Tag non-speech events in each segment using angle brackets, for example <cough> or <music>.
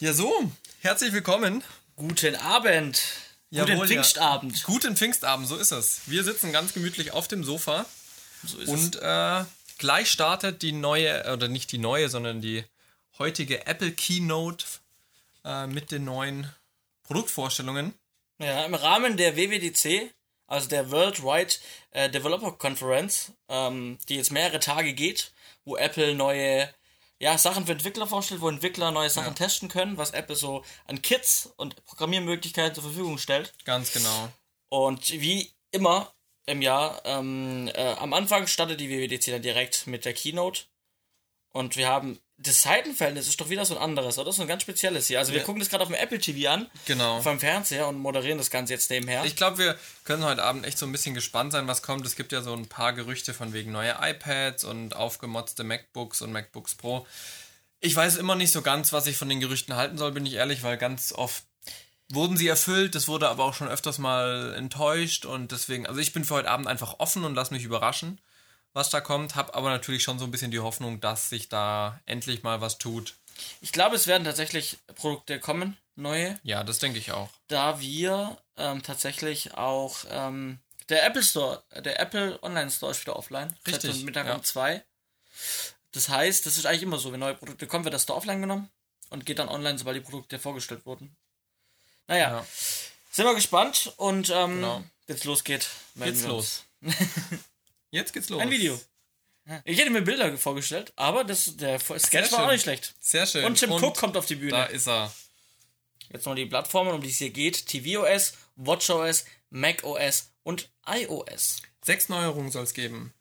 Ja, so, herzlich willkommen. Guten Abend. Jawohl, Guten Pfingstabend. Ja. Guten Pfingstabend, so ist es. Wir sitzen ganz gemütlich auf dem Sofa. So ist Und äh, gleich startet die neue, oder nicht die neue, sondern die heutige Apple Keynote äh, mit den neuen Produktvorstellungen. es. Ja, im Rahmen der WWDC, also der Worldwide äh, Developer Conference, ähm, die jetzt mehrere Tage geht, wo Apple neue ja, Sachen für Entwickler vorstellt, wo Entwickler neue Sachen testen können, was Apple so an Kits und Programmiermöglichkeiten zur Verfügung stellt. Ganz genau. Und wie immer im Jahr, ähm, äh, am Anfang startet die WWDC dann direkt mit der Keynote. Und wir haben das Seitenverhältnis ist doch wieder so ein anderes, oder? So ein ganz spezielles hier. Also wir Ja. gucken das gerade auf dem Apple TV an, Genau. vom Fernseher und moderieren das Ganze jetzt nebenher. Ich glaube, wir können heute Abend echt so ein bisschen gespannt sein, was kommt. Es gibt ja so ein paar Gerüchte von wegen neue iPads und aufgemotzte MacBooks und MacBooks Pro. Ich weiß immer nicht so ganz, was ich von den Gerüchten halten soll, bin ich ehrlich, weil ganz oft wurden sie erfüllt, das wurde aber auch schon öfters mal enttäuscht und deswegen, also ich bin für heute Abend einfach offen und lass mich überraschen, was da kommt, habe aber natürlich schon so ein bisschen die Hoffnung, dass sich da endlich mal was tut. Ich glaube, es werden tatsächlich Produkte kommen, neue, Ja, das denke ich auch. da wir ähm, tatsächlich auch ähm, der Apple Store, der Apple Online Store ist wieder offline. Richtig, Seit Mittag ja. um zwei. Das heißt, das ist eigentlich immer so, wenn neue Produkte kommen, wird das Store offline genommen und geht dann online, sobald die Produkte vorgestellt wurden. Naja, Ja. sind wir gespannt und ähm, Genau. jetzt losgeht. Geht's los. <laughs> Jetzt geht's los. Ein Video. Ich hätte mir Bilder vorgestellt, aber das, der Sketch war auch nicht schlecht. Sehr schön. Und Tim Cook kommt auf die Bühne. Da ist er. Jetzt noch die Plattformen, um die es hier geht: tvOS, watchOS, macOS und iOS. Sechs Neuerungen soll es geben.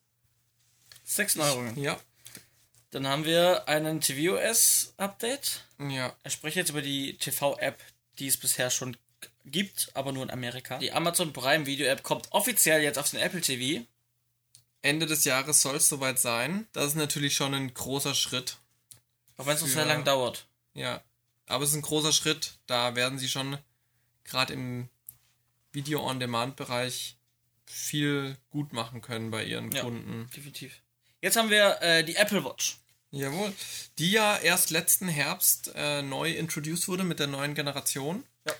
Sechs Neuerungen. Ja. Dann haben wir einen tvOS-Update. Ja. Er spricht jetzt über die TV-App, die es bisher schon gibt, aber nur in Amerika. Die Amazon Prime Video App kommt offiziell jetzt auf den Apple TV. Ende des Jahres soll es soweit sein. Das ist natürlich schon ein großer Schritt. Auch wenn es noch sehr lang dauert. Ja. Aber es ist ein großer Schritt. Da werden sie schon gerade im Video-on-Demand-Bereich viel gut machen können bei ihren Ja. Kunden. Definitiv. Jetzt haben wir äh, die Apple Watch. Jawohl. Die ja erst letzten Herbst äh, neu introduced wurde mit der neuen Generation. Ja.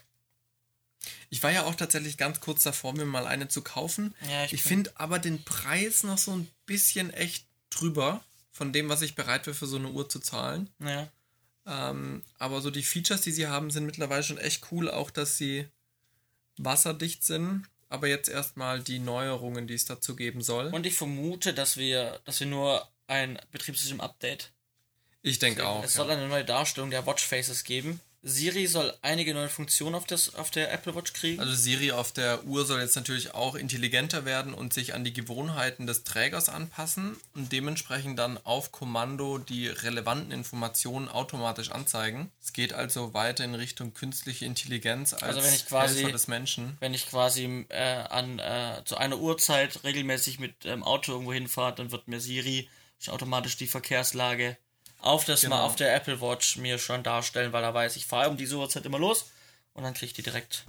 Ich war ja auch tatsächlich ganz kurz davor, mir mal eine zu kaufen. Ja, ich ich finde aber den Preis noch so ein bisschen echt drüber von dem, was ich bereit wäre für so eine Uhr zu zahlen. Ja. Ähm, aber so die Features, die sie haben, sind mittlerweile schon echt cool. Auch, dass sie wasserdicht sind. Aber jetzt erstmal die Neuerungen, die es dazu geben soll. Und ich vermute, dass wir, dass wir nur ein Betriebssystem-Update ich denke auch. Es ja. soll eine neue Darstellung der Watchfaces geben. Siri soll einige neue Funktionen auf, das, auf der Apple Watch kriegen. Also Siri auf der Uhr soll jetzt natürlich auch intelligenter werden und sich an die Gewohnheiten des Trägers anpassen und dementsprechend dann auf Kommando die relevanten Informationen automatisch anzeigen. Es geht also weiter in Richtung künstliche Intelligenz als Also wenn ich quasi- Helfer des Menschen. Wenn ich quasi äh, an äh, zu einer Uhrzeit regelmäßig mit dem Auto irgendwo hinfahre, dann wird mir Siri automatisch die Verkehrslage auf das Genau. mal auf der Apple Watch mir schon darstellen, weil da weiß ich, fahre um diese Uhrzeit immer los und dann kriege ich die direkt.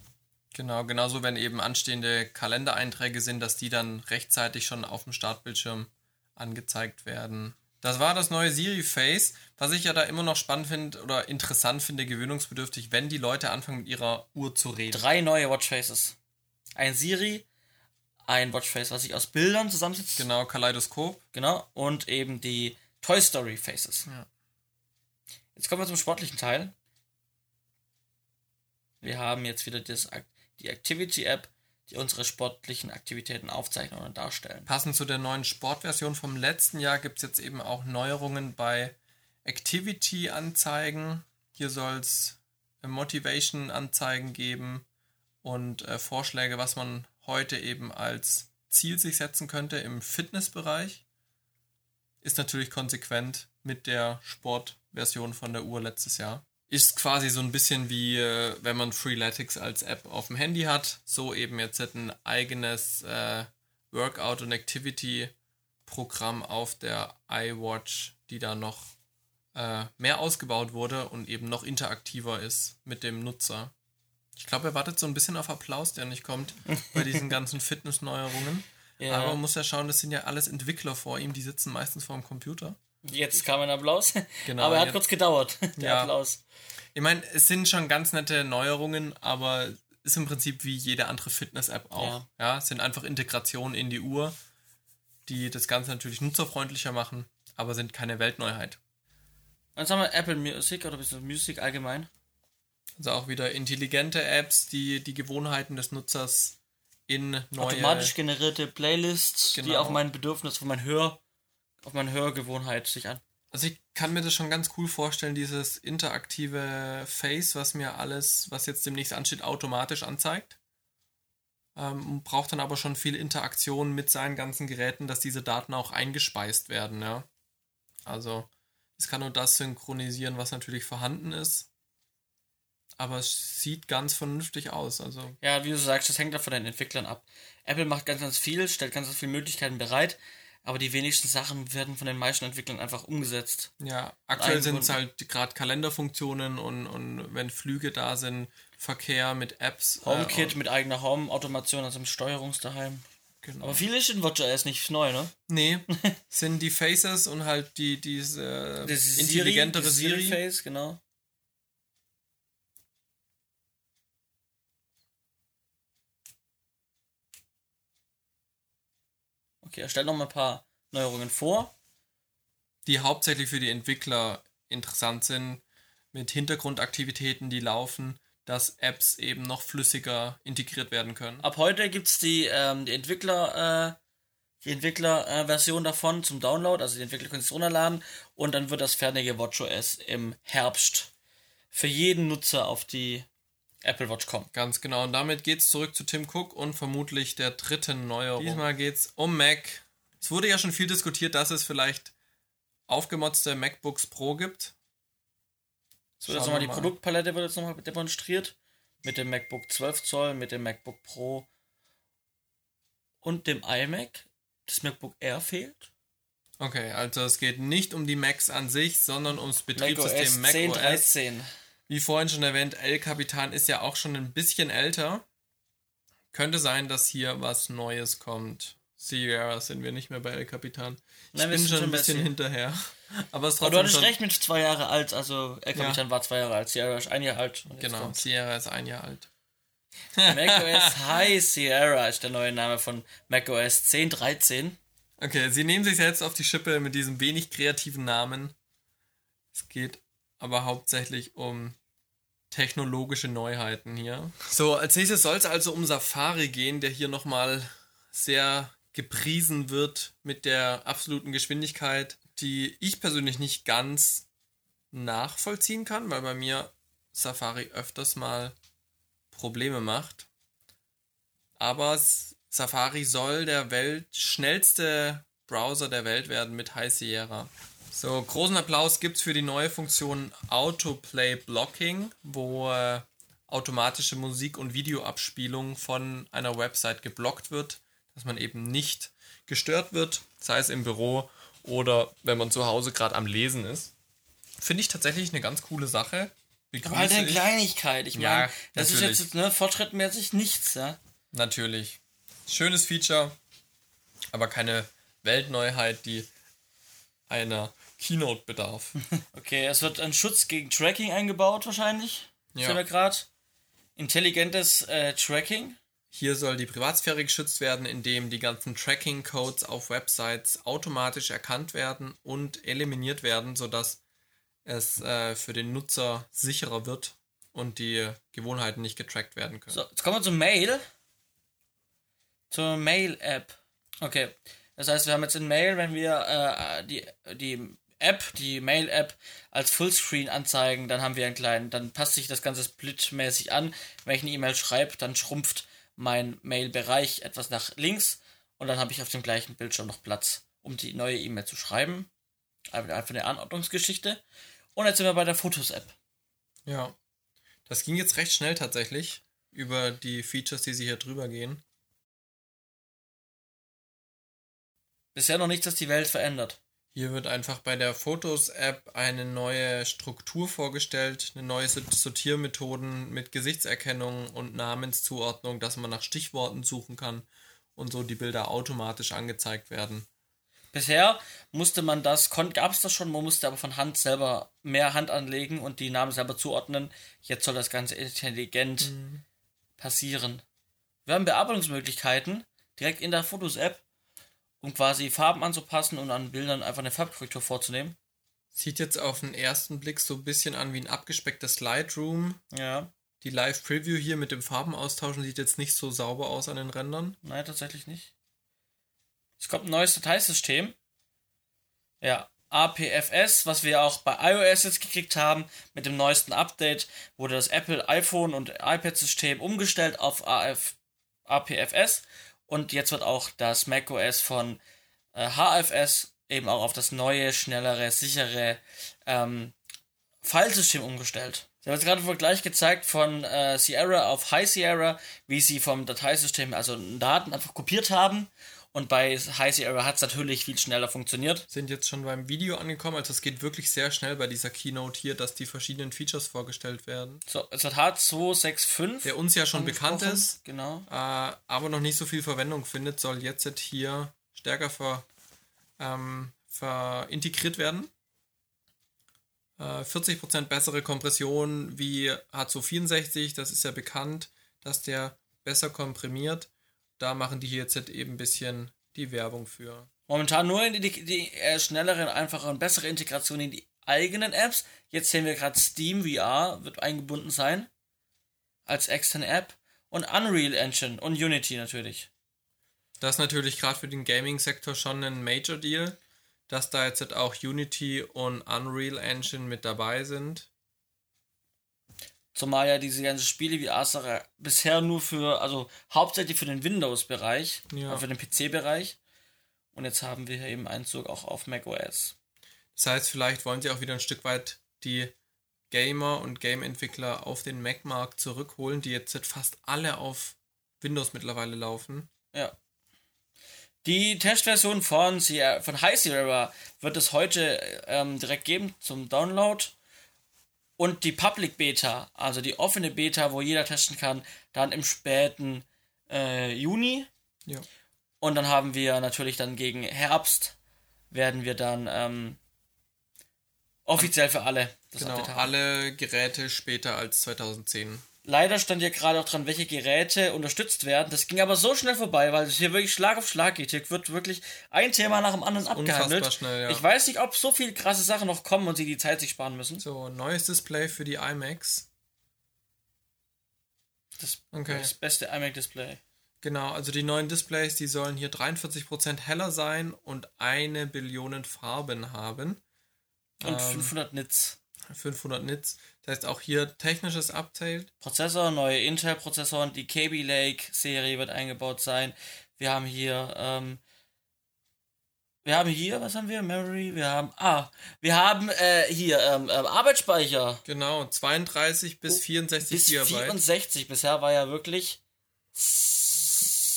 Genau, genauso wenn eben anstehende Kalendereinträge sind, dass die dann rechtzeitig schon auf dem Startbildschirm angezeigt werden. Das war das neue Siri Face, was ich ja da immer noch spannend finde oder interessant finde, gewöhnungsbedürftig, wenn die Leute anfangen mit ihrer Uhr zu reden. Drei neue Watchfaces. Ein Siri, ein Watchface, was sich aus Bildern zusammensetzt. Genau, Kaleidoskop. Genau. Und eben die Toy Story Faces. Ja. Jetzt kommen wir zum sportlichen Teil. Wir haben jetzt wieder das, die Activity App, die unsere sportlichen Aktivitäten aufzeichnen und darstellen. Passend zu der neuen Sportversion vom letzten Jahr gibt es jetzt eben auch Neuerungen bei Activity-Anzeigen. Hier soll es Motivation-Anzeigen geben und äh, Vorschläge, was man heute eben als Ziel sich setzen könnte im Fitnessbereich. Ist natürlich konsequent mit der Sportversion von der Uhr letztes Jahr. Ist quasi so ein bisschen wie, äh, wenn man Freeletics als App auf dem Handy hat. So eben jetzt ein eigenes äh, Workout- und Activity-Programm auf der iWatch, die da noch äh, mehr ausgebaut wurde und eben noch interaktiver ist mit dem Nutzer. Ich glaube, er wartet so ein bisschen auf Applaus, der nicht kommt bei diesen <laughs> ganzen Fitness-Neuerungen. Ja. Aber man muss ja schauen, das sind ja alles Entwickler vor ihm, die sitzen meistens vor dem Computer. Jetzt kam ein Applaus. <laughs> Genau, aber er hat jetzt- kurz gedauert, <laughs> der Ja. Applaus. Ich meine, es sind schon ganz nette Neuerungen, aber ist im Prinzip wie jede andere Fitness-App auch. Ja. Ja. es sind einfach Integrationen in die Uhr, die das Ganze natürlich nutzerfreundlicher machen, aber sind keine Weltneuheit. Dann sagen wir Apple Music oder bisschen Music allgemein. Also auch wieder intelligente Apps, die die Gewohnheiten des Nutzers in neue... Automatisch generierte Playlists, die Genau. auf mein Bedürfnis, auf mein Hör, auf meine Hörgewohnheit sich an. Also ich kann mir das schon ganz cool vorstellen, dieses interaktive Face, was mir alles, was jetzt demnächst ansteht, automatisch anzeigt. Ähm, braucht dann aber schon viel Interaktion mit seinen ganzen Geräten, dass diese Daten auch eingespeist werden, ja. Also es kann nur das synchronisieren, was natürlich vorhanden ist. Aber es sieht ganz vernünftig aus. Also Ja, wie du sagst, das hängt ja von den Entwicklern ab. Apple macht ganz, ganz viel, stellt ganz, ganz viele Möglichkeiten bereit, aber die wenigsten Sachen werden von den meisten Entwicklern einfach umgesetzt. Ja, aktuell sind es halt gerade Kalenderfunktionen und, und wenn Flüge da sind, Verkehr mit Apps. HomeKit äh, mit eigener Home-Automation, also mit Steuerungsdaheim. genau. Aber viel ist in WatchOS nicht neu, ne? Nee, <laughs> sind die Faces und halt die diese Das ist intelligentere das Siri. Face, genau. Okay, er stellt noch mal ein paar Neuerungen vor. die hauptsächlich für die Entwickler interessant sind, mit Hintergrundaktivitäten, die laufen, dass Apps eben noch flüssiger integriert werden können. Ab heute gibt's die, ähm, die Entwickler, äh, die Entwickler-Version davon zum Download, also die Entwickler können es runterladen und dann wird das fertige WatchOS im Herbst für jeden Nutzer auf die Apple Watch kommen. Ganz genau. Und damit geht's zurück zu Tim Cook und vermutlich der dritten Neuerung. Diesmal geht's um Mac. Es wurde ja schon viel diskutiert, dass es vielleicht aufgemotzte MacBooks Pro gibt. Es wird jetzt nochmal die. Produktpalette wird jetzt nochmal demonstriert. Mit dem MacBook 12 Zoll, mit dem MacBook Pro und dem iMac. Das MacBook Air fehlt. Okay, also es geht nicht um die Macs an sich, sondern ums Betriebssystem macOS 10, macOS. 13. Wie vorhin schon erwähnt, El Capitan ist ja auch schon ein bisschen älter. Könnte sein, dass hier was Neues kommt. Sierra sind wir nicht mehr bei El Capitan. Ich Nein, wir bin sind schon ein bisschen hinterher. <laughs> Aber es Aber du hattest schon, recht mit zwei Jahre alt, also El Capitan war zwei Jahre alt, Sierra ist ein Jahr alt. Genau, kommt Sierra ist ein Jahr alt. <laughs> macOS <laughs> High Sierra ist der neue Name von macOS 10, 13. Okay, sie nehmen sich selbst auf die Schippe mit diesem wenig kreativen Namen. Es geht aber hauptsächlich um technologische Neuheiten hier. So, als nächstes soll es also um Safari gehen, der hier nochmal sehr gepriesen wird mit der absoluten Geschwindigkeit, die ich persönlich nicht ganz nachvollziehen kann, weil bei mir Safari öfters mal Probleme macht. Aber Safari soll der Welt schnellste Browser der Welt werden mit High Sierra. So, großen Applaus gibt's für die neue Funktion Autoplay Blocking, wo äh, automatische Musik- und Videoabspielung von einer Website geblockt wird, dass man eben nicht gestört wird, sei es im Büro oder wenn man zu Hause gerade am Lesen ist. Finde ich tatsächlich eine ganz coole Sache. Aber halt Begrüße eine ich. Kleinigkeit. Ich Ja, meine, das ist natürlich. jetzt ne, fortschrittmäßig nichts, ja. Natürlich. Schönes Feature, aber keine Weltneuheit, die einer Keynote bedarf. <laughs> Okay, es wird ein Schutz gegen Tracking eingebaut wahrscheinlich. Ja. Sehen wir gerade. Intelligentes äh, Tracking. Hier soll die Privatsphäre geschützt werden, indem die ganzen Tracking-Codes auf Websites automatisch erkannt werden und eliminiert werden, sodass es äh, für den Nutzer sicherer wird und die Gewohnheiten nicht getrackt werden können. So, jetzt kommen wir zum Mail. Zur Mail-App. Okay. Das heißt, wir haben jetzt in Mail, wenn wir äh, die, die App, die Mail-App als Fullscreen anzeigen, dann haben wir einen kleinen, dann passt sich das Ganze splitmäßig an. Wenn ich eine E-Mail schreibe, dann schrumpft mein Mail-Bereich etwas nach links und dann habe ich auf dem gleichen Bildschirm noch Platz, um die neue E-Mail zu schreiben. Einfach eine Anordnungsgeschichte. Und jetzt sind wir bei der Fotos-App. Ja. Das ging jetzt recht schnell tatsächlich über die Features, die sie hier drüber gehen. Bisher noch nichts, das die Welt verändert. Hier wird einfach bei der Fotos-App eine neue Struktur vorgestellt, eine neue Sort- Sortiermethoden mit Gesichtserkennung und Namenszuordnung, dass man nach Stichworten suchen kann und so die Bilder automatisch angezeigt werden. Bisher musste man das, gab es das schon, man musste aber von Hand selber mehr Hand anlegen und die Namen selber zuordnen. Jetzt soll das Ganze intelligent mhm. passieren. Wir haben Bearbeitungsmöglichkeiten direkt in der Fotos-App, um quasi Farben anzupassen und an Bildern einfach eine Farbkorrektur vorzunehmen. Sieht jetzt auf den ersten Blick so ein bisschen an wie ein abgespecktes Lightroom. Ja. Die Live-Preview hier mit dem Farbenaustauschen sieht jetzt nicht so sauber aus an den Rändern. Nein, tatsächlich nicht. Es kommt ein neues Dateisystem. Ja, APFS, was wir auch bei iOS jetzt gekriegt haben. Mit dem neuesten Update wurde das Apple iPhone und iPad-System umgestellt auf AF, APFS. Und jetzt wird auch das macOS von äh, HFS eben auch auf das neue, schnellere, sichere ähm, Filesystem umgestellt. Sie haben jetzt gerade einen Vergleich gezeigt von äh, Sierra auf High Sierra, wie sie vom Dateisystem also Daten einfach kopiert haben und bei High Sierra hat es natürlich viel schneller funktioniert. Sind jetzt schon beim Video angekommen, also es geht wirklich sehr schnell bei dieser Keynote hier, dass die verschiedenen Features vorgestellt werden. So, es hat H265. Der uns ja schon bekannt ist, genau. Äh, aber noch nicht so viel Verwendung findet, soll jetzt hier stärker ver, ähm, verintegriert werden. Äh, 40% bessere Kompression wie H264, das ist ja bekannt, dass der besser komprimiert da machen die hier jetzt eben ein bisschen die Werbung für. Momentan nur in die, die äh, schnellere, einfache und bessere Integration in die eigenen Apps. Jetzt sehen wir gerade Steam VR wird eingebunden sein. Als externe App. Und Unreal Engine und Unity natürlich. Das ist natürlich gerade für den Gaming-Sektor schon ein Major Deal, dass da jetzt auch Unity und Unreal Engine mit dabei sind. Zumal ja diese ganzen Spiele wie Asara bisher nur für, also hauptsächlich für den Windows-Bereich, ja. für den PC-Bereich. Und jetzt haben wir hier eben Einzug auch auf macOS. Das heißt, vielleicht wollen sie auch wieder ein Stück weit die Gamer und Game-Entwickler auf den Mac-Markt zurückholen, die jetzt fast alle auf Windows mittlerweile laufen. Ja. Die Testversion von, von High Sierra wird es heute ähm, direkt geben zum Download. Und die Public Beta, also die offene Beta, wo jeder testen kann, dann im späten äh, Juni. Ja. Und dann haben wir natürlich dann gegen Herbst, werden wir dann ähm, offiziell für alle das genau, alle Geräte später als 2010 Leider stand ja gerade auch dran, welche Geräte unterstützt werden. Das ging aber so schnell vorbei, weil es hier wirklich Schlag auf Schlag geht. Hier wird wirklich ein Thema nach dem anderen abgehandelt. Schnell, ja. Ich weiß nicht, ob so viele krasse Sachen noch kommen und sie die Zeit sich sparen müssen. So, neues Display für die iMacs. Das, okay. das beste iMac-Display. Genau, also die neuen Displays, die sollen hier 43% heller sein und eine Billion Farben haben. Und ähm, 500 Nits. 500 Nits. Das heißt auch hier technisches Update. Prozessor, neue Intel-Prozessoren, die KB Lake-Serie wird eingebaut sein. Wir haben hier, ähm, wir haben hier, was haben wir? Memory, wir haben, ah, wir haben äh, hier ähm, äh, Arbeitsspeicher. Genau, 32 bis 64 bis GB. 64, bisher war ja wirklich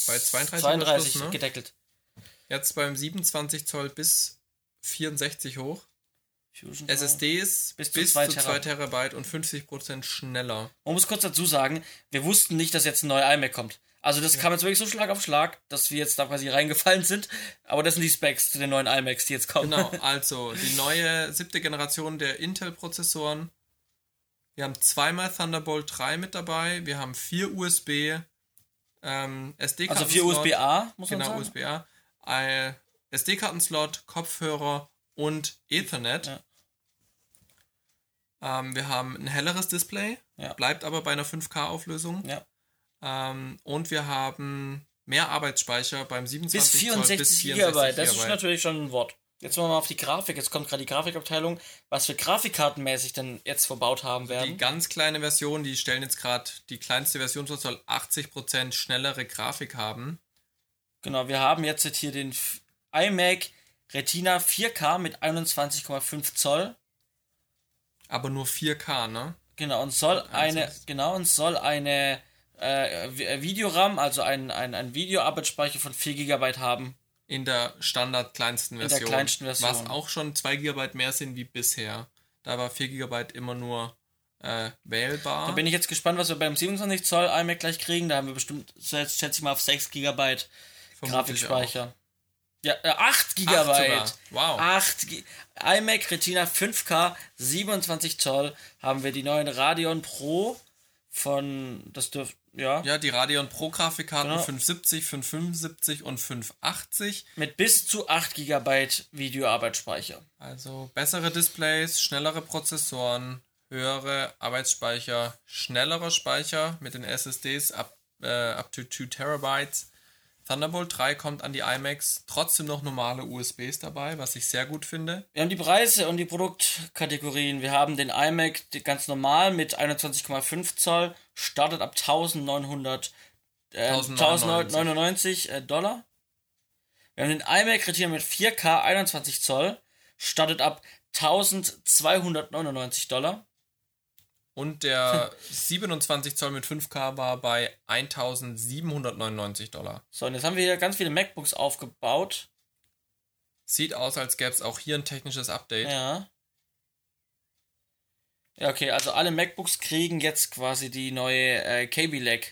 bei 32, 32 Schluss, ne? gedeckelt. Jetzt beim 27 Zoll bis 64 hoch. Fusion SSDs bis, bis zu 2 Terabyte. Terabyte und 50% schneller. Man muss kurz dazu sagen, wir wussten nicht, dass jetzt ein neuer iMac kommt. Also das ja. kam jetzt wirklich so Schlag auf Schlag, dass wir jetzt da quasi reingefallen sind. Aber das sind die Specs zu den neuen iMacs, die jetzt kommen. Genau, <laughs> also die neue siebte Generation der Intel-Prozessoren. Wir haben zweimal Thunderbolt 3 mit dabei. Wir haben vier USB ähm, SD-Karten. Also vier USB-A, muss man genau, sagen. Genau, USB-A. SD-Kartenslot, Kopfhörer und Ethernet. Ja. Ähm, wir haben ein helleres Display, ja. bleibt aber bei einer 5K-Auflösung. Ja. Ähm, und wir haben mehr Arbeitsspeicher beim 27 bis 64 bis 64 GB. Das ist natürlich schon ein Wort. Jetzt wollen wir mal auf die Grafik. Jetzt kommt gerade die Grafikabteilung. Was für Grafikkartenmäßig denn jetzt verbaut haben werden. Die ganz kleine Version, die stellen jetzt gerade die kleinste Version soll 80% schnellere Grafik haben. Genau, wir haben jetzt hier den iMac Retina 4K mit 21,5 Zoll. Aber nur 4K, ne? Genau, und soll eine, genau, und soll eine äh, äh Videoram, also ein, ein, ein Videoarbeitsspeicher von 4 GB haben. In der Standard kleinsten Version. In der kleinsten Version. Was auch schon 2 GB mehr sind wie bisher. Da war 4 GB immer nur äh, wählbar. Da bin ich jetzt gespannt, was wir beim 27 Zoll iMac gleich kriegen. Da haben wir bestimmt, jetzt schätze ich mal, auf 6 GB Grafikspeicher. Auch. Ja, äh, 8 Gigabyte. sogar. Wow. 8 Gi iMac Retina 5K 27 Zoll haben wir die neuen Radeon Pro von das dürft ja, Ja, die Radeon Pro Grafikkarten Genau. 570, 575 und 580. mit bis zu 8 Gigabyte Videoarbeitsspeicher. Also bessere Displays, schnellere Prozessoren, höhere Arbeitsspeicher, schnellerer Speicher mit den SSDs up, äh, up to 2 Terabytes. Thunderbolt 3 kommt an die iMacs, trotzdem noch normale USBs dabei, was ich sehr gut finde. Wir haben die Preise und die Produktkategorien. Wir haben den iMac ganz normal mit 21,5 Zoll, startet ab 1900 äh, 1099. 1099 äh, Dollar. Wir haben den iMac Retina mit 4K 21 Zoll, startet ab 1299 Dollar. Und der 27 Zoll mit 5K war bei 1799 Dollar. So, und jetzt haben wir hier ganz viele MacBooks aufgebaut. Sieht aus, als gäbe es auch hier ein technisches Update. Ja. Ja, okay, also alle MacBooks kriegen jetzt quasi die neue äh, Kaby Lake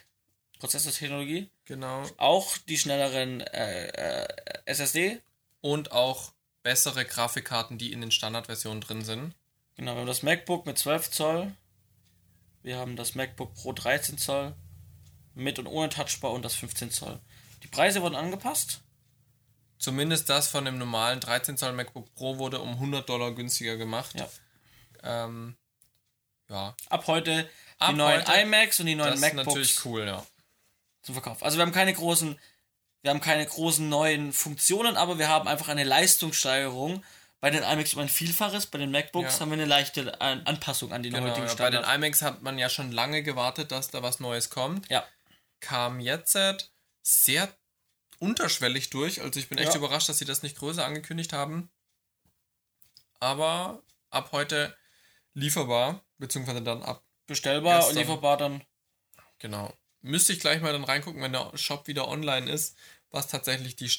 Prozessortechnologie. Genau. Auch die schnelleren äh, äh, SSD. Und auch bessere Grafikkarten, die in den Standardversionen drin sind. Genau, wir haben das MacBook mit 12 Zoll. Wir haben das MacBook Pro 13 Zoll. Mit und ohne Touchbar und das 15 Zoll. Die Preise wurden angepasst. Zumindest das von dem normalen 13 Zoll MacBook Pro wurde um 100 Dollar günstiger gemacht. Ja. Ähm, ja, Ab heute die Ab neuen heute, iMacs und die neuen das ist MacBooks natürlich cool, ja. zum Verkauf. Also wir haben keine großen, wir haben keine großen neuen Funktionen, aber wir haben einfach eine Leistungssteigerung. Bei den iMacs über ein Vielfaches, bei den MacBooks Ja. haben wir eine leichte An Anpassung an den Genau, heutigen ja. Bei den Standard. iMacs hat man ja schon lange gewartet, dass da was Neues kommt. Ja. Kam jetzt sehr unterschwellig durch. Also ich bin echt Ja. überrascht, dass sie das nicht größer angekündigt haben. Aber ab heute lieferbar, beziehungsweise dann ab Bestellbar und Gestern. lieferbar dann. Genau. Müsste ich gleich mal dann reingucken, wenn der Shop wieder online ist, was tatsächlich die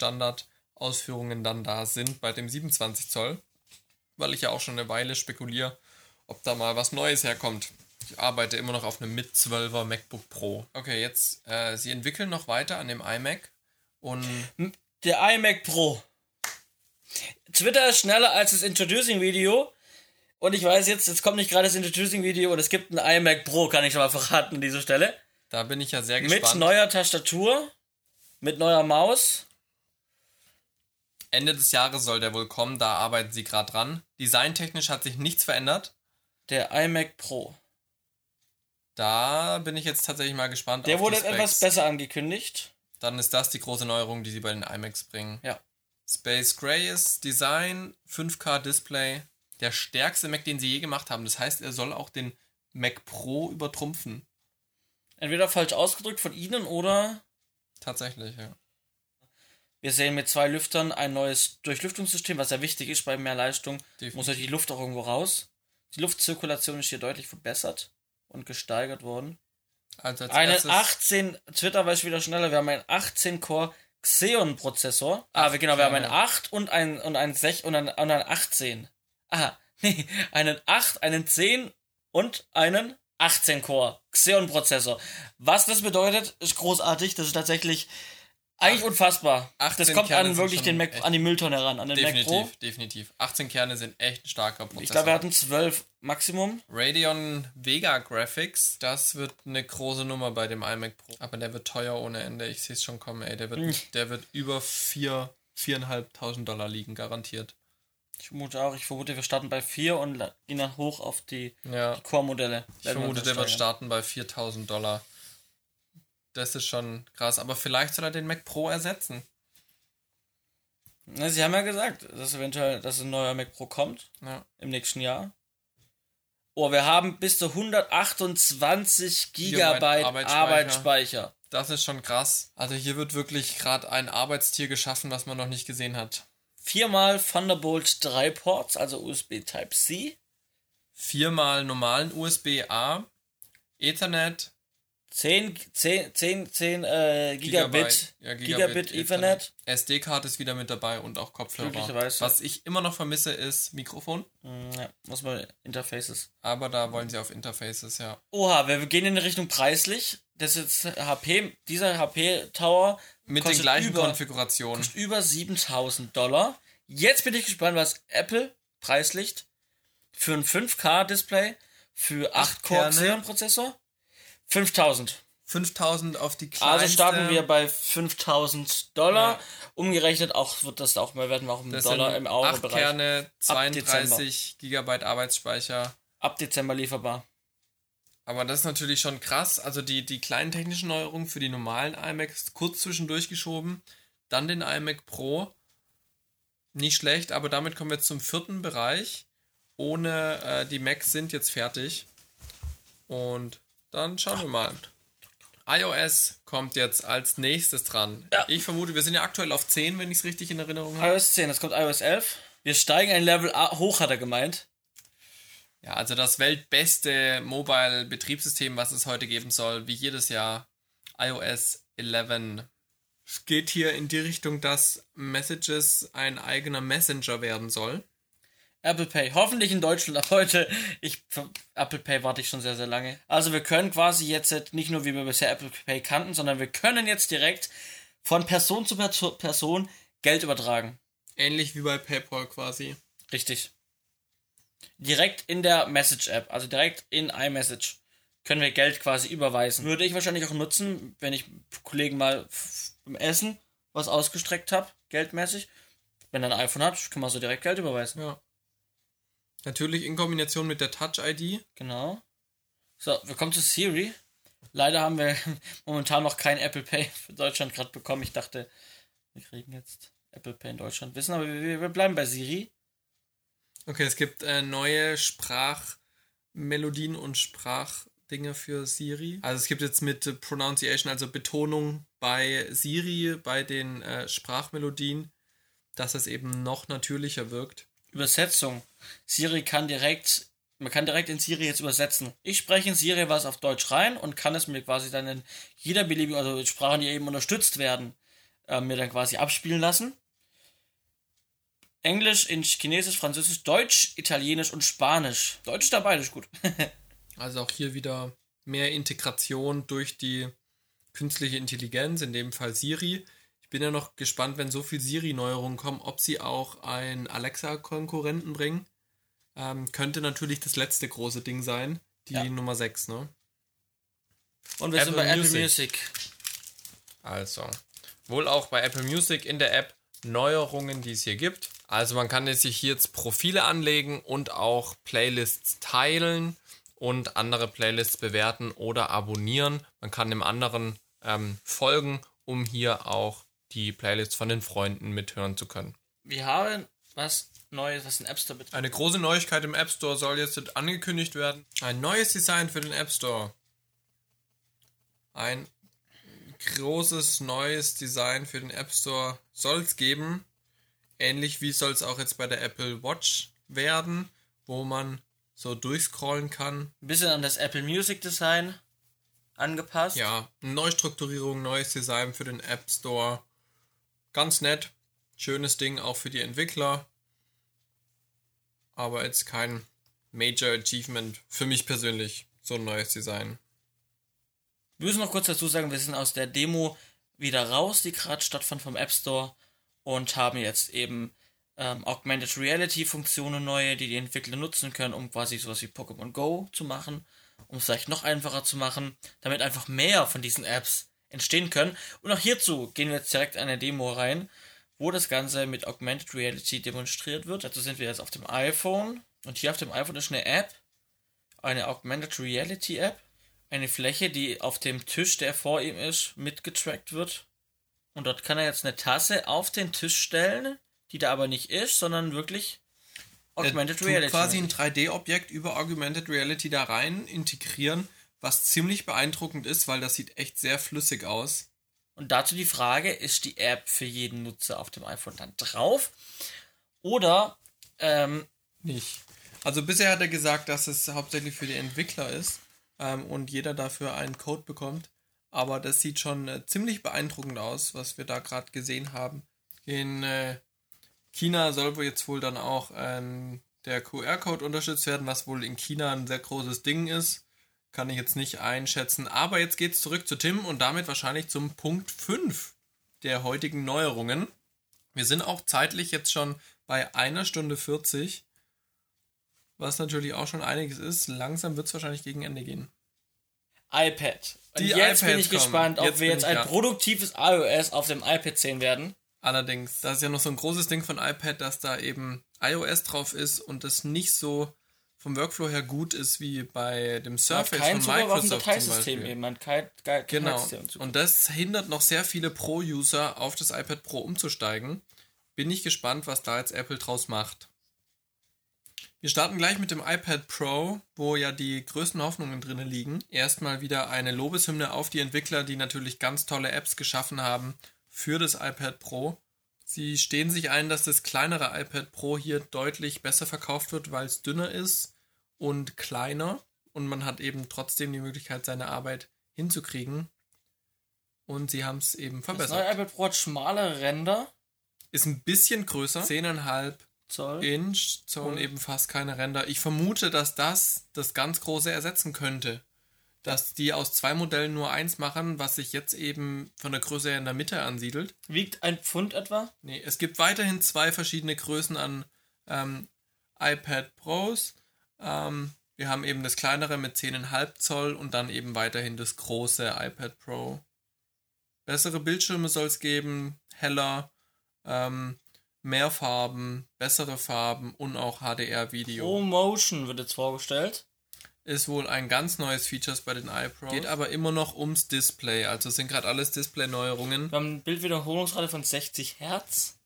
Standardausführungen dann da sind bei dem 27 Zoll. Weil ich ja auch schon eine Weile spekuliere, ob da mal was Neues herkommt. Ich arbeite immer noch auf einem mit 12er MacBook Pro. Okay, jetzt, äh, sie entwickeln noch weiter an dem iMac und Der iMac Pro. Twitter ist schneller als das Introducing-Video. Und ich weiß jetzt, jetzt kommt nicht gerade das Introducing-Video und es gibt ein iMac Pro, kann ich schon mal verraten an dieser Stelle. da bin ich ja sehr Mit gespannt. neuer Tastatur, mit neuer Maus. Ende des Jahres soll der wohl kommen, da arbeiten sie gerade dran. Designtechnisch hat sich nichts verändert. Der iMac Pro. Da bin ich jetzt tatsächlich mal gespannt. Der wurde etwas besser angekündigt. Dann ist das die große Neuerung, die sie bei den iMacs bringen. Ja. Space Gray ist Design, 5K Display, der stärkste Mac, den sie je gemacht haben. Das heißt, er soll auch den Mac Pro übertrumpfen. Entweder falsch ausgedrückt von Ihnen oder Tatsächlich, ja. Wir sehen mit zwei Lüftern ein neues Durchlüftungssystem, was sehr wichtig ist bei mehr Leistung. Definitiv. Muss natürlich die Luft auch irgendwo raus. Die Luftzirkulation ist hier deutlich verbessert und gesteigert worden. Also Einen erstes 18, Twitter weiß wieder schneller, wir haben einen 18-Core Xeon-Prozessor. Ah, wir, genau, wir haben einen Kerne. <laughs> 8 und einen, und einen 6 und einen, und einen 18. Ah, nee, einen 8, einen 10 und einen 18-Core Xeon-Prozessor. Was das bedeutet, ist großartig. Das ist tatsächlich eigentlich unfassbar. 18 Das kommt Kerne an wirklich den Mac, an die Mülltonne ran, an den Mac Pro. definitiv, definitiv. 18 Kerne sind echt ein starker Prozessor. Ich glaube, wir hatten 12 Maximum. Radeon Vega Graphics, das wird eine große Nummer bei dem iMac Pro. Aber der wird teuer ohne Ende. Ich sehe es schon kommen, ey. Der wird, Hm. der wird über 4, 4.500 Dollar liegen, garantiert. Ich vermute auch, ich vermute, wir starten bei 4 und gehen dann hoch auf die Ja. Core-Modelle. Ich vermute, der wird starten bei 4000 Dollar. Das ist schon krass. Aber vielleicht soll er den Mac Pro ersetzen. Na, Sie haben ja gesagt, dass eventuell dass ein neuer Mac Pro kommt Ja. im nächsten Jahr. Oh, wir haben bis zu 128 Gigabyte Arbeitsspeicher. Arbeitsspeicher. Das ist schon krass. Also hier wird wirklich gerade ein Arbeitstier geschaffen, was man noch nicht gesehen hat. Viermal Thunderbolt 3 Ports, also USB Type-C. Viermal normalen USB-A, Ethernet, 10, 10, 10, 10 äh, Gigabit, ja, Gigabit, Ethernet. SD-Karte ist wieder mit dabei und auch Kopfhörer. Was ich immer noch vermisse, ist Mikrofon. Hm, Ja, muss man Interfaces. Aber da wollen sie auf Interfaces, ja. Oha, wir gehen in Richtung preislich. das ist HP, dieser HP Tower Mit den gleichen über, Konfigurationen. Kostet über 7000 Dollar. Jetzt bin ich gespannt, was Apple preislich für ein 5K-Display für 8 Core Xeon Prozessor 5000. 5000 auf die kleinste. Also starten wir bei 5000 Dollar. Ja. Umgerechnet auch wird das auch mal werden wir auch im das Dollar im Euro Bereich. Kerne, 32 Gigabyte Arbeitsspeicher. Ab Dezember lieferbar. Aber das ist natürlich schon krass. Also die, die kleinen technischen Neuerungen für die normalen iMacs kurz zwischendurch geschoben. Dann den iMac Pro. Nicht schlecht, aber damit kommen wir zum vierten Bereich. Ohne äh, die Macs sind jetzt fertig. Und dann schauen wir mal iOS kommt jetzt als nächstes dran. Ja. Ich vermute, wir sind ja aktuell auf 10, wenn ich es richtig in Erinnerung habe. iOS 10, es kommt iOS 11. Wir steigen ein Level hoch, hat er gemeint. Ja, also das weltbeste Mobile-Betriebssystem, was es heute geben soll, wie jedes Jahr, iOS 11. Es geht hier in die Richtung, dass Messages ein eigener Messenger werden soll. Apple Pay. Hoffentlich in Deutschland ab heute. Ich, Apple Pay warte ich schon sehr, sehr lange. Also wir können quasi jetzt nicht nur, wie wir bisher Apple Pay kannten, sondern wir können jetzt direkt von Person zu Person Geld übertragen. Ähnlich wie bei PayPal quasi. Richtig. Direkt in der Message-App, also direkt in iMessage, können wir Geld quasi überweisen. Würde ich wahrscheinlich auch nutzen, wenn ich Kollegen mal beim Essen was ausgestreckt habe, geldmäßig. Wenn er ein iPhone hat, kann man so direkt Geld überweisen. Ja. Natürlich in Kombination mit der Touch-ID. Genau. So, wir kommen zu Siri. Leider haben wir <laughs> momentan noch kein Apple Pay für Deutschland gerade bekommen. Ich dachte, wir kriegen jetzt Apple Pay in Deutschland. Wissen, aber wir, wir bleiben bei Siri. Okay, es gibt äh, neue Sprachmelodien und Sprachdinge für Siri. Also es gibt jetzt mit Pronunciation, also Betonung bei Siri, bei den äh, Sprachmelodien, dass es eben noch natürlicher wirkt. Übersetzung. Siri kann direkt, man kann direkt in Siri jetzt übersetzen. Ich spreche in Siri was auf Deutsch rein und kann es mir quasi dann in jeder beliebigen, also Sprachen, die eben unterstützt werden, äh, mir dann quasi abspielen lassen. Englisch, in Chinesisch, Französisch, Deutsch, Italienisch und Spanisch. Deutsch ist dabei, das ist gut. <laughs> also auch hier wieder mehr Integration durch die künstliche Intelligenz, in dem Fall Siri bin ja noch gespannt, wenn so viel Siri-Neuerungen kommen, ob sie auch einen Alexa-Konkurrenten bringen. Ähm, könnte natürlich das letzte große Ding sein, die ja. Nummer 6, ne? Und wir Apple sind bei Apple Music. Music. Also, wohl auch bei Apple Music in der App Neuerungen, die es hier gibt. Also man kann sich hier jetzt Profile anlegen und auch Playlists teilen und andere Playlists bewerten oder abonnieren. Man kann dem anderen ähm, folgen, um hier auch die Playlists von den Freunden mithören zu können. Wir haben was Neues, was den App Store betrifft. Eine große Neuigkeit im App Store soll jetzt angekündigt werden. Ein neues Design für den App Store. Ein großes neues Design für den App Store soll es geben. Ähnlich wie soll es auch jetzt bei der Apple Watch werden, wo man so durchscrollen kann. Ein bisschen an das Apple Music Design angepasst. Ja, Neustrukturierung, neues Design für den App Store. Ganz nett. Schönes Ding auch für die Entwickler. Aber jetzt kein Major Achievement für mich persönlich. So ein neues Design. Wir müssen noch kurz dazu sagen, wir sind aus der Demo wieder raus, die gerade stattfand vom App Store und haben jetzt eben ähm, Augmented Reality Funktionen neue, die die Entwickler nutzen können, um quasi sowas wie Pokémon Go zu machen, um es vielleicht noch einfacher zu machen, damit einfach mehr von diesen Apps entstehen können. Und auch hierzu gehen wir jetzt direkt in eine Demo rein, wo das Ganze mit Augmented Reality demonstriert wird. Dazu sind wir jetzt auf dem iPhone. Und hier auf dem iPhone ist eine App, eine Augmented Reality App. Eine Fläche, die auf dem Tisch, der vor ihm ist, mitgetrackt wird. Und dort kann er jetzt eine Tasse auf den Tisch stellen, die da aber nicht ist, sondern wirklich Augmented Reality. quasi ein 3D-Objekt über Augmented Reality da rein integrieren was ziemlich beeindruckend ist, weil das sieht echt sehr flüssig aus. Und dazu die Frage, ist die App für jeden Nutzer auf dem iPhone dann drauf? Oder ähm, nicht? Also bisher hat er gesagt, dass es hauptsächlich für die Entwickler ist ähm, und jeder dafür einen Code bekommt. Aber das sieht schon äh, ziemlich beeindruckend aus, was wir da gerade gesehen haben. In äh, China soll wohl jetzt wohl dann auch ähm, der QR-Code unterstützt werden, was wohl in China ein sehr großes Ding ist kann ich jetzt nicht einschätzen. Aber jetzt geht's zurück zu Tim und damit wahrscheinlich zum Punkt 5 der heutigen Neuerungen. Wir sind auch zeitlich jetzt schon bei einer Stunde 40, was natürlich auch schon einiges ist. Langsam wird es wahrscheinlich gegen Ende gehen. iPad. Und Die jetzt bin iPads ich kommen. gespannt, ob Jetzt wir bin jetzt ich ein da. produktives iOS auf dem iPad sehen werden. Allerdings, das ist ja noch so ein großes Ding von iPad, dass da eben iOS drauf ist und das nicht so vom Workflow her gut ist wie bei dem Man hat Surface kein von Zugriff auf ein Microsoft Dateisystem eben. Man kein, kein Genau. Und das hindert noch sehr viele Pro-User auf das iPad Pro umzusteigen. Bin ich gespannt, was da jetzt Apple draus macht. Wir starten gleich mit dem iPad Pro, wo ja die größten Hoffnungen drin liegen. Erstmal wieder eine Lobeshymne auf die Entwickler, die natürlich ganz tolle Apps geschaffen haben für das iPad Pro. Sie stehen sich ein, dass das kleinere iPad Pro hier deutlich besser verkauft wird, weil es dünner ist und kleiner und man hat eben trotzdem die Möglichkeit, seine Arbeit hinzukriegen. Und sie haben es eben Das neue verbessert. iPad Pro hat schmale Ränder. Ist ein bisschen größer, 10,5 Zoll. Inch und eben fast keine Ränder. Ich vermute, dass das das ganz große ersetzen könnte. Dass die aus zwei Modellen nur eins machen, was sich jetzt eben von der Größe her in der Mitte ansiedelt. Wiegt ein Pfund etwa. Nee, es gibt weiterhin zwei verschiedene Größen an ähm, iPad Pros. Ähm, wir haben eben das kleinere mit 10,5 Zoll und dann eben weiterhin das große iPad Pro. Bessere Bildschirme soll es geben, heller, ähm, mehr Farben, bessere Farben und auch HDR-Video. Pro Motion wird jetzt vorgestellt. Ist wohl ein ganz neues Features bei den iPros. Geht aber immer noch ums Display. Also es sind gerade alles Display-Neuerungen. Wir haben eine Bildwiederholungsrate von 60 Hertz.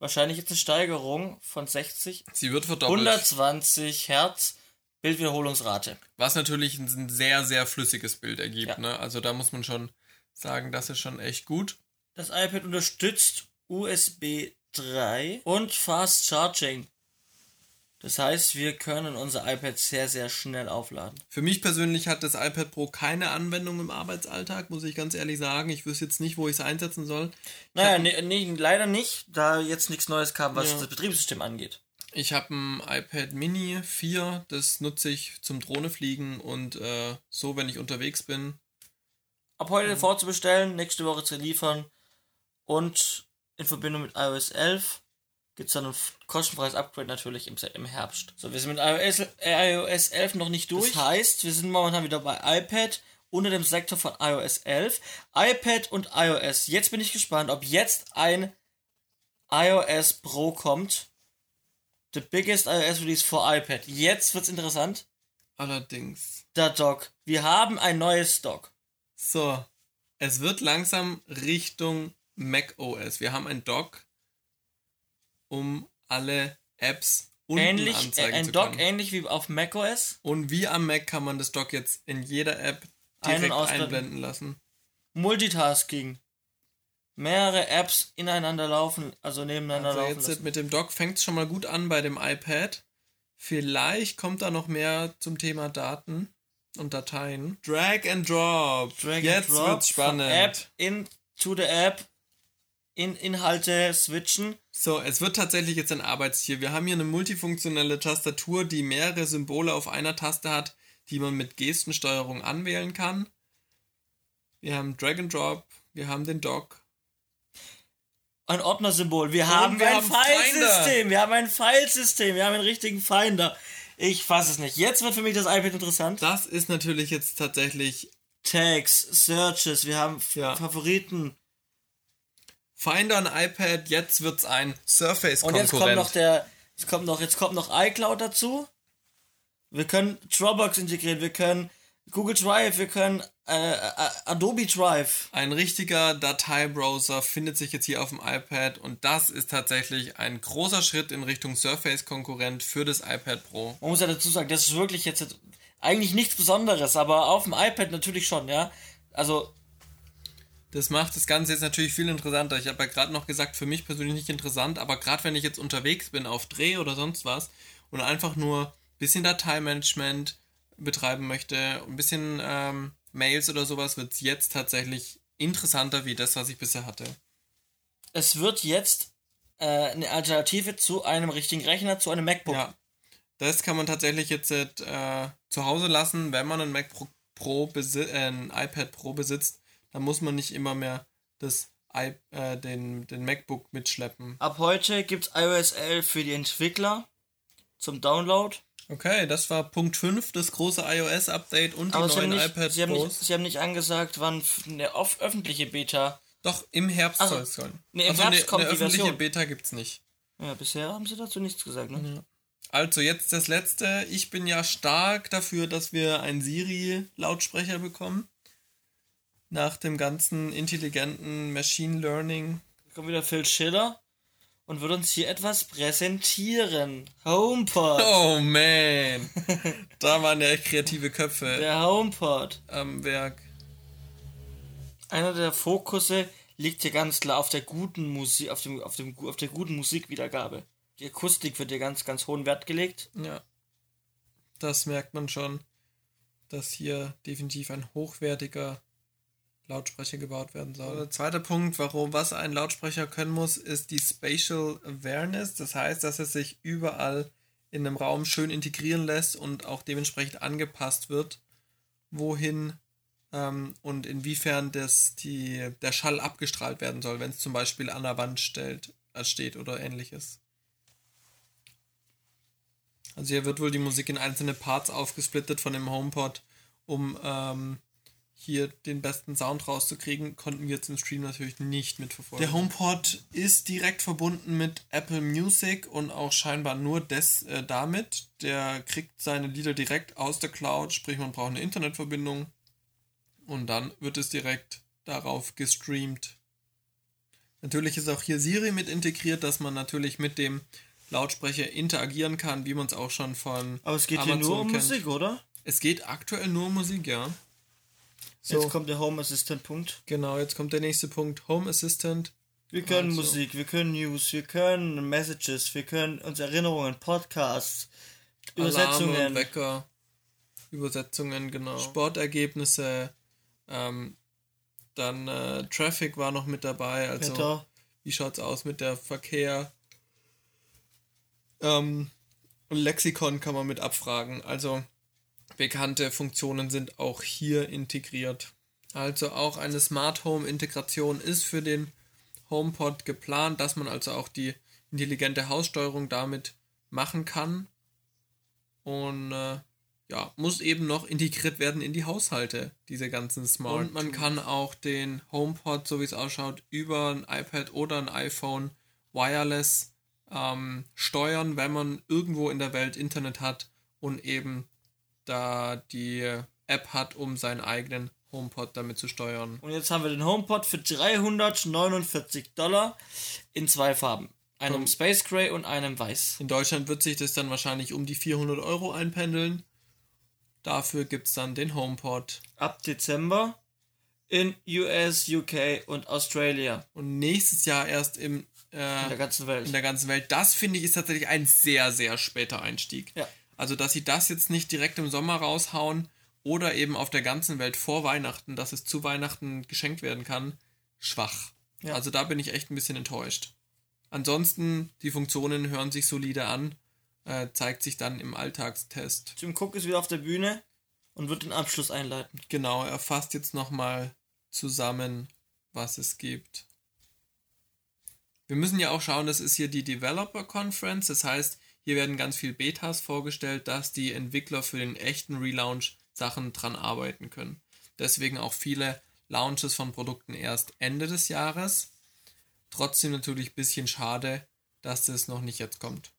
Wahrscheinlich jetzt eine Steigerung von 60. Sie wird verdoppelt. 120 Hertz Bildwiederholungsrate. Was natürlich ein, ein sehr, sehr flüssiges Bild ergibt. Ja. Ne? Also da muss man schon sagen, das ist schon echt gut. Das iPad unterstützt USB 3 und Fast Charging. Das heißt, wir können unser iPad sehr, sehr schnell aufladen. Für mich persönlich hat das iPad Pro keine Anwendung im Arbeitsalltag, muss ich ganz ehrlich sagen. Ich wüsste jetzt nicht, wo ich es einsetzen soll. Naja, nee, nee, leider nicht, da jetzt nichts Neues kam, was Ja. das Betriebssystem angeht. Ich habe ein iPad Mini 4, das nutze ich zum Drohne fliegen und äh, so, wenn ich unterwegs bin. Ab heute vorzubestellen, nächste Woche zu liefern und in Verbindung mit iOS 11 gibt es dann ein kostenfreies Upgrade natürlich im, im Herbst. So, wir sind mit iOS, iOS 11 noch nicht durch. Das heißt, wir sind momentan wieder bei iPad unter dem Sektor von iOS 11. iPad und iOS. Jetzt bin ich gespannt, ob jetzt ein iOS Pro kommt. The biggest iOS release for iPad. Jetzt wird's interessant. Allerdings. Der Dock. Wir haben ein neues Dock. So, es wird langsam Richtung Mac OS. Wir haben ein Dock, um alle Apps unten Ähnlich, äh, anzeigen ein zu Dock können. ähnlich wie auf macOS. Und wie am Mac kann man das Dock jetzt in jeder App direkt einblenden lassen. Multitasking. Mehrere Apps ineinander laufen, also nebeneinander Also laufen jetzt lassen. mit dem Dock fängt es schon mal gut an bei dem iPad. Vielleicht kommt da noch mehr zum Thema Daten und Dateien. Drag and Drop. Drag and jetzt drop wird's spannend. App into the App. In Inhalte switchen. So, es wird tatsächlich jetzt ein Arbeitstier. Wir haben hier eine multifunktionelle Tastatur, die mehrere Symbole auf einer Taste hat, die man mit Gestensteuerung anwählen kann. Wir haben Drag and Drop, wir haben den Dock. Ein Ordnersymbol. Wir haben wir ein haben Filesystem. Wir haben ein Filesystem. Wir haben einen richtigen Finder. Ich fasse es nicht. Jetzt wird für mich das iPad interessant. Das ist natürlich jetzt tatsächlich Tags, Searches. Wir haben Ja. Favoriten. Finder ein iPad, jetzt wird's ein Und Surface-Konkurrent. jetzt kommt noch der, jetzt kommt noch, jetzt kommt noch iCloud dazu. Wir können Dropbox integrieren, wir können Google Drive, wir können äh, äh, Adobe Drive. Ein richtiger Dateibrowser findet sich jetzt hier auf dem iPad und das ist tatsächlich ein großer Schritt in Richtung Surface-Konkurrent für das iPad Pro. Man muss ja dazu sagen, das ist wirklich jetzt eigentlich nichts Besonderes, aber auf dem iPad natürlich schon, ja. Also Das macht das Ganze jetzt natürlich viel interessanter. Ich habe ja gerade noch gesagt, für mich persönlich nicht interessant, aber gerade wenn ich jetzt unterwegs bin auf Dreh oder sonst was und einfach nur ein bisschen Dateimanagement betreiben möchte, ein bisschen ähm, Mails oder sowas, wird es jetzt tatsächlich interessanter wie das, was ich bisher hatte. es wird jetzt äh, eine Alternative zu einem richtigen Rechner, zu einem MacBook. Ja. Rest kann man tatsächlich jetzt äh, zu Hause lassen, wenn man ein Mac Pro, Pro äh, ein iPad Pro besitzt, dann muss man nicht immer mehr das I äh, den, den MacBook mitschleppen. Ab heute gibt es iOS 11 für die Entwickler zum Download. Okay, das war Punkt 5, das große iOS-Update und die Aber neuen sie iPad nicht, sie haben, nicht, sie haben nicht angesagt, wann eine öffentliche Beta. Doch, im Herbst soll es sein. nee, im also Herbst eine, kommt eine die öffentliche Version. Beta gibt's nicht. Ja, bisher haben sie dazu nichts gesagt, ne? Also jetzt das letzte. Ich bin ja stark dafür, dass wir einen Siri-Lautsprecher bekommen. Nach dem ganzen intelligenten Machine Learning. Kommt wieder Phil Schiller und wird uns hier etwas präsentieren. HomePod. Oh man, <laughs> da waren ja echt kreative Köpfe Der HomePod. am Werk. Einer der Fokusse liegt hier ganz klar auf der guten Musik, auf dem, auf dem, auf der guten Musikwiedergabe. Die Akustik wird hier ganz, ganz hohen Wert gelegt. Ja, das merkt man schon, dass hier definitiv ein hochwertiger Lautsprecher gebaut werden soll. Der zweite Punkt, warum was ein Lautsprecher können muss, ist die Spatial Awareness. Das heißt, dass es sich überall in einem Raum schön integrieren lässt und auch dementsprechend angepasst wird, wohin ähm, und inwiefern das, die, der Schall abgestrahlt werden soll, wenn es zum Beispiel an der Wand stellt, äh, steht oder ähnliches. Also hier wird wohl die Musik in einzelne Parts aufgesplittet von dem HomePod, um ähm, hier den besten Sound rauszukriegen, konnten wir jetzt im Stream natürlich nicht mitverfolgen. Der HomePod ist direkt verbunden mit Apple Music und auch scheinbar nur des, äh, damit. Der kriegt seine Lieder direkt aus der Cloud, sprich man braucht eine Internetverbindung und dann wird es direkt darauf gestreamt. Natürlich ist auch hier Siri mit integriert, dass man natürlich mit dem Lautsprecher interagieren kann, wie man es auch schon von Aber es geht hier Amazon nur um kennt. Musik, oder? Es geht aktuell nur um Musik, ja. So, Jetzt kommt der Home Assistant Punkt. genau, jetzt kommt der nächste Punkt. Home Assistant. Wir können Also. Musik, wir können News, wir können Messages, wir können uns Erinnerungen, Podcasts, Alarme Übersetzungen. Wecker. Übersetzungen, genau. Sportergebnisse. Ähm, dann äh, Traffic war noch mit dabei. Also Wetter. wie schaut's aus mit der Verkehr? Ähm, und Lexikon kann man mit abfragen. Also bekannte Funktionen sind auch hier integriert. Also auch eine Smart Home Integration ist für den HomePod geplant, dass man also auch die intelligente Haussteuerung damit machen kann. Und äh, ja, muss eben noch integriert werden in die Haushalte, diese ganzen Smart. Und man kann auch den HomePod, so wie es ausschaut, über ein iPad oder ein iPhone wireless ähm, steuern, wenn man irgendwo in der Welt Internet hat und eben da die App hat, um seinen eigenen HomePod damit zu steuern. Und jetzt haben wir den HomePod für 349 Dollar in zwei Farben. Einem Um. Space Gray und einem Weiß. In Deutschland wird sich das dann wahrscheinlich um die 400 Euro einpendeln. Dafür gibt es dann den HomePod. Ab Dezember in US, UK und Australia. Und nächstes Jahr erst im, In äh, der ganzen Welt. in der ganzen Welt. Das finde ich ist tatsächlich ein sehr, sehr später Einstieg. Ja. Also, dass sie das jetzt nicht direkt im Sommer raushauen oder eben auf der ganzen Welt vor Weihnachten, dass es zu Weihnachten geschenkt werden kann, schwach. Ja. Also, da bin ich echt ein bisschen enttäuscht. Ansonsten, die Funktionen hören sich solide an, äh, zeigt sich dann im Alltagstest. Tim Cook ist wieder auf der Bühne und wird den Abschluss einleiten. Genau, er fasst jetzt nochmal zusammen, was es gibt. Wir müssen ja auch schauen, das ist hier die Developer Conference, das heißt, hier werden ganz viel Betas vorgestellt, dass die Entwickler für den echten Relaunch Sachen dran arbeiten können. Deswegen auch viele Launches von Produkten erst Ende des Jahres. Trotzdem natürlich ein bisschen schade, dass das noch nicht jetzt kommt.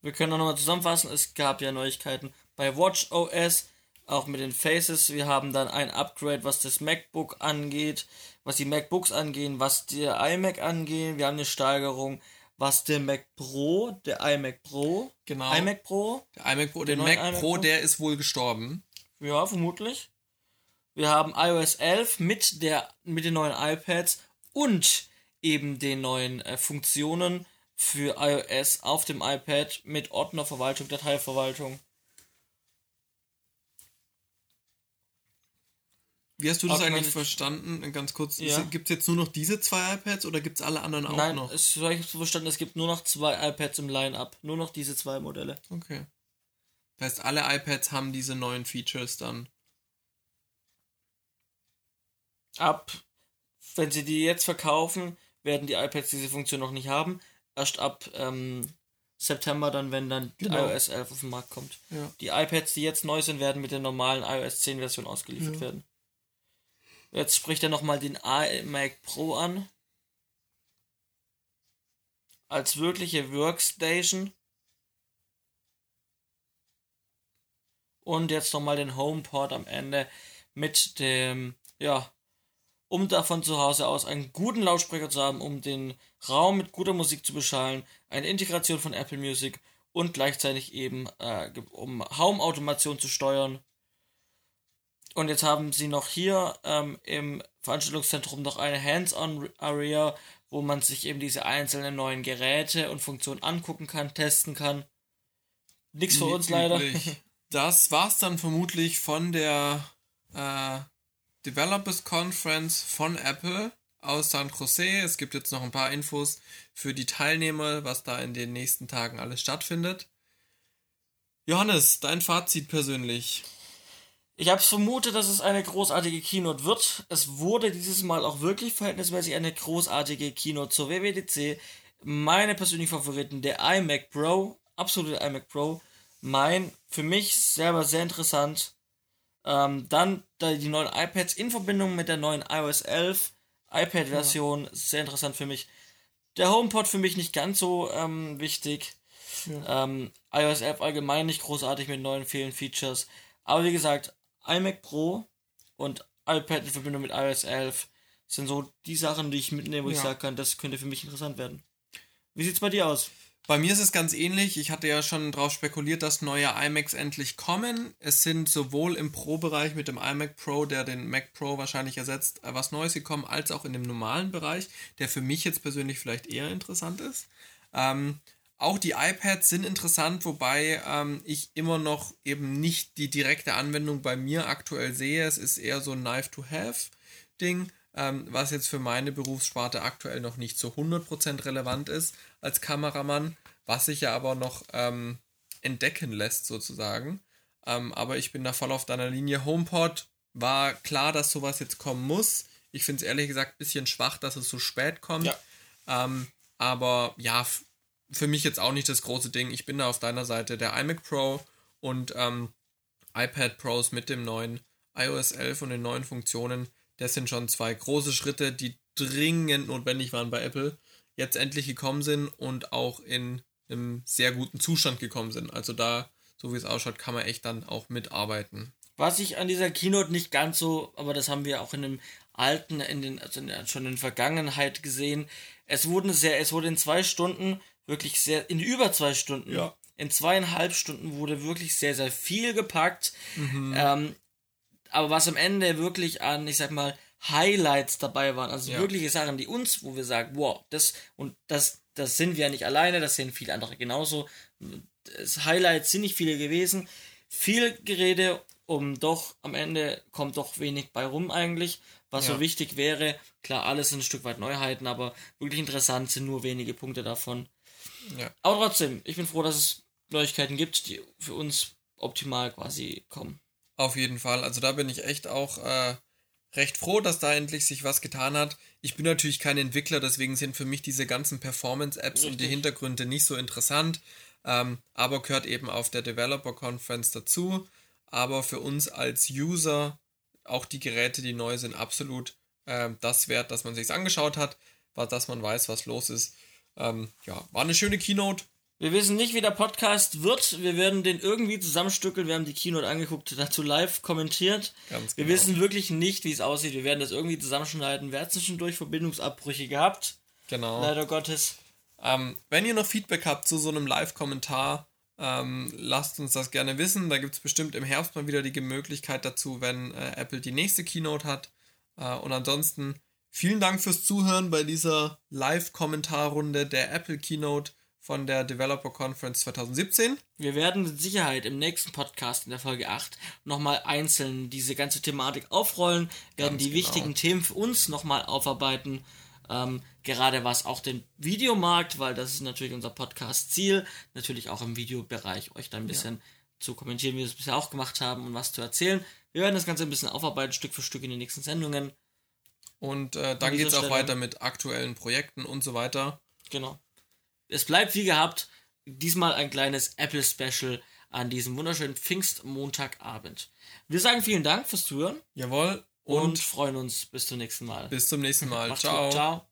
Wir können auch nochmal zusammenfassen, es gab ja Neuigkeiten bei Watch OS, auch mit den Faces. Wir haben dann ein Upgrade, was das MacBook angeht, was die MacBooks angehen, was der iMac angeht. Wir haben eine Steigerung, was der Mac Pro, der iMac Pro, Genau. iMac Pro, Der iMac Pro, der Mac iMac Pro, Pro? der ist wohl gestorben. ja, vermutlich. Wir haben iOS 11 mit, der, mit den neuen iPads und eben den neuen äh, Funktionen für iOS auf dem iPad mit Wie hast du das eigentlich verstanden? Ganz kurz, ja. gibt es jetzt nur noch diese zwei iPads oder gibt es alle anderen auch Nein, noch? Nein, ich habe verstanden, es gibt nur noch zwei iPads im Line-Up. Nur noch diese zwei Modelle. Okay. Das heißt, alle iPads haben diese neuen Features dann. Ab, wenn sie die jetzt verkaufen, werden die iPads diese Funktion noch nicht haben. Erst ab ähm, September dann, wenn dann genau. iOS 11 auf den Markt kommt. Ja. Die iPads, die jetzt neu sind, werden mit der normalen iOS 10 Version ausgeliefert ja. werden. Jetzt spricht er nochmal den iMac Pro an. Als wirkliche Workstation. Und jetzt nochmal den HomePod am Ende mit dem, ja, um davon zu Hause aus einen guten Lautsprecher zu haben, um den Raum mit guter Musik zu beschallen, eine Integration von Apple Music und gleichzeitig eben, äh, um Home-Automation zu steuern und jetzt haben sie noch hier ähm, im Veranstaltungszentrum noch eine Hands-on-Area, wo man sich eben diese einzelnen neuen Geräte und Funktionen angucken kann, testen kann. Nix für uns leider. Das war's dann vermutlich von der äh, Developers Conference von Apple aus San Jose. Es gibt jetzt noch ein paar Infos für die Teilnehmer, was da in den nächsten Tagen alles stattfindet. Johannes, dein Fazit persönlich. Ich habe vermutet, dass es eine großartige Keynote wird. Es wurde dieses Mal auch wirklich verhältnismäßig eine großartige Keynote zur WWDC. Meine persönlichen Favoriten, der iMac Pro, absolute iMac Pro. Mein, für mich selber sehr interessant. Ähm, dann die neuen iPads in Verbindung mit der neuen iOS 11 iPad-Version, ja. sehr interessant für mich. Der HomePod für mich nicht ganz so ähm, wichtig. Ja. Ähm, iOS 11 allgemein nicht großartig mit neuen vielen Features. Aber wie gesagt, iMac Pro und iPad in Verbindung mit iOS 11 sind so die Sachen, die ich mitnehme, wo ja. ich sagen kann, das könnte für mich interessant werden. Wie sieht's bei dir aus? Bei mir ist es ganz ähnlich. Ich hatte ja schon darauf spekuliert, dass neue iMacs endlich kommen. Es sind sowohl im Pro-Bereich mit dem iMac Pro, der den Mac Pro wahrscheinlich ersetzt, äh, was Neues gekommen, als auch in dem normalen Bereich, der für mich jetzt persönlich vielleicht eher interessant ist. Ähm, auch die iPads sind interessant, wobei ähm, ich immer noch eben nicht die direkte Anwendung bei mir aktuell sehe. Es ist eher so ein Nice-to-Have-Ding, ähm, was jetzt für meine Berufssparte aktuell noch nicht so 100% relevant ist als Kameramann, was sich ja aber noch ähm, entdecken lässt sozusagen. Ähm, aber ich bin da voll auf deiner Linie. HomePod war klar, dass sowas jetzt kommen muss. Ich finde es ehrlich gesagt ein bisschen schwach, dass es so spät kommt. Ja. Ähm, aber ja, für mich jetzt auch nicht das große Ding. Ich bin da auf deiner Seite. Der iMac Pro und ähm, iPad Pros mit dem neuen iOS 11 und den neuen Funktionen, das sind schon zwei große Schritte, die dringend notwendig waren bei Apple, jetzt endlich gekommen sind und auch in einem sehr guten Zustand gekommen sind. Also da, so wie es ausschaut, kann man echt dann auch mitarbeiten. Was ich an dieser Keynote nicht ganz so, aber das haben wir auch in dem alten, in den, also schon in der Vergangenheit gesehen. Es wurden sehr, es wurde in zwei Stunden wirklich sehr, in über zwei Stunden, ja. in zweieinhalb Stunden wurde wirklich sehr, sehr viel gepackt. Mhm. Ähm, aber was am Ende wirklich an, ich sag mal, Highlights dabei waren, also ja. wirkliche Sachen, die uns, wo wir sagen, wow, das und das, das sind wir ja nicht alleine, das sehen viele andere genauso. Das Highlights sind nicht viele gewesen. Viel Gerede, um doch am Ende kommt doch wenig bei rum eigentlich. Was ja. so wichtig wäre, klar, alles sind ein Stück weit Neuheiten, aber wirklich interessant sind nur wenige Punkte davon. Ja. Aber trotzdem, ich bin froh, dass es Neuigkeiten gibt, die für uns optimal quasi kommen. Auf jeden Fall. Also da bin ich echt auch äh, recht froh, dass da endlich sich was getan hat. Ich bin natürlich kein Entwickler, deswegen sind für mich diese ganzen Performance-Apps und die Hintergründe nicht so interessant. Ähm, aber gehört eben auf der Developer Conference dazu. Aber für uns als User, auch die Geräte, die neu sind, absolut äh, das wert, dass man sich angeschaut hat, dass man weiß, was los ist. Ähm, ja, war eine schöne Keynote. Wir wissen nicht, wie der Podcast wird. Wir werden den irgendwie zusammenstückeln. Wir haben die Keynote angeguckt, dazu live kommentiert. Ganz genau. Wir wissen wirklich nicht, wie es aussieht. Wir werden das irgendwie zusammenschneiden. Wir hatten zwischendurch Verbindungsabbrüche gehabt. Genau. Leider Gottes. Ähm, wenn ihr noch Feedback habt zu so einem Live-Kommentar, ähm, lasst uns das gerne wissen. Da gibt es bestimmt im Herbst mal wieder die Möglichkeit dazu, wenn äh, Apple die nächste Keynote hat. Äh, und ansonsten Vielen Dank fürs Zuhören bei dieser Live-Kommentarrunde der Apple Keynote von der Developer Conference 2017. Wir werden mit Sicherheit im nächsten Podcast in der Folge 8 nochmal einzeln diese ganze Thematik aufrollen, werden Ganz die genau. wichtigen Themen für uns nochmal aufarbeiten. Ähm, gerade was auch den Videomarkt, weil das ist natürlich unser Podcast-Ziel, natürlich auch im Videobereich euch da ein bisschen zu kommentieren, wie wir es bisher auch gemacht haben und was zu erzählen. Wir werden das Ganze ein bisschen aufarbeiten, Stück für Stück in den nächsten Sendungen. Und äh, dann geht es auch Stelle- weiter mit aktuellen Projekten und so weiter. Genau. Es bleibt wie gehabt, diesmal ein kleines Apple-Special an diesem wunderschönen Pfingstmontagabend. Wir sagen vielen Dank fürs Zuhören Jawohl. und, Und, freuen uns bis zum nächsten Mal. bis zum nächsten Mal. Macht's Ciao. gut. Ciao.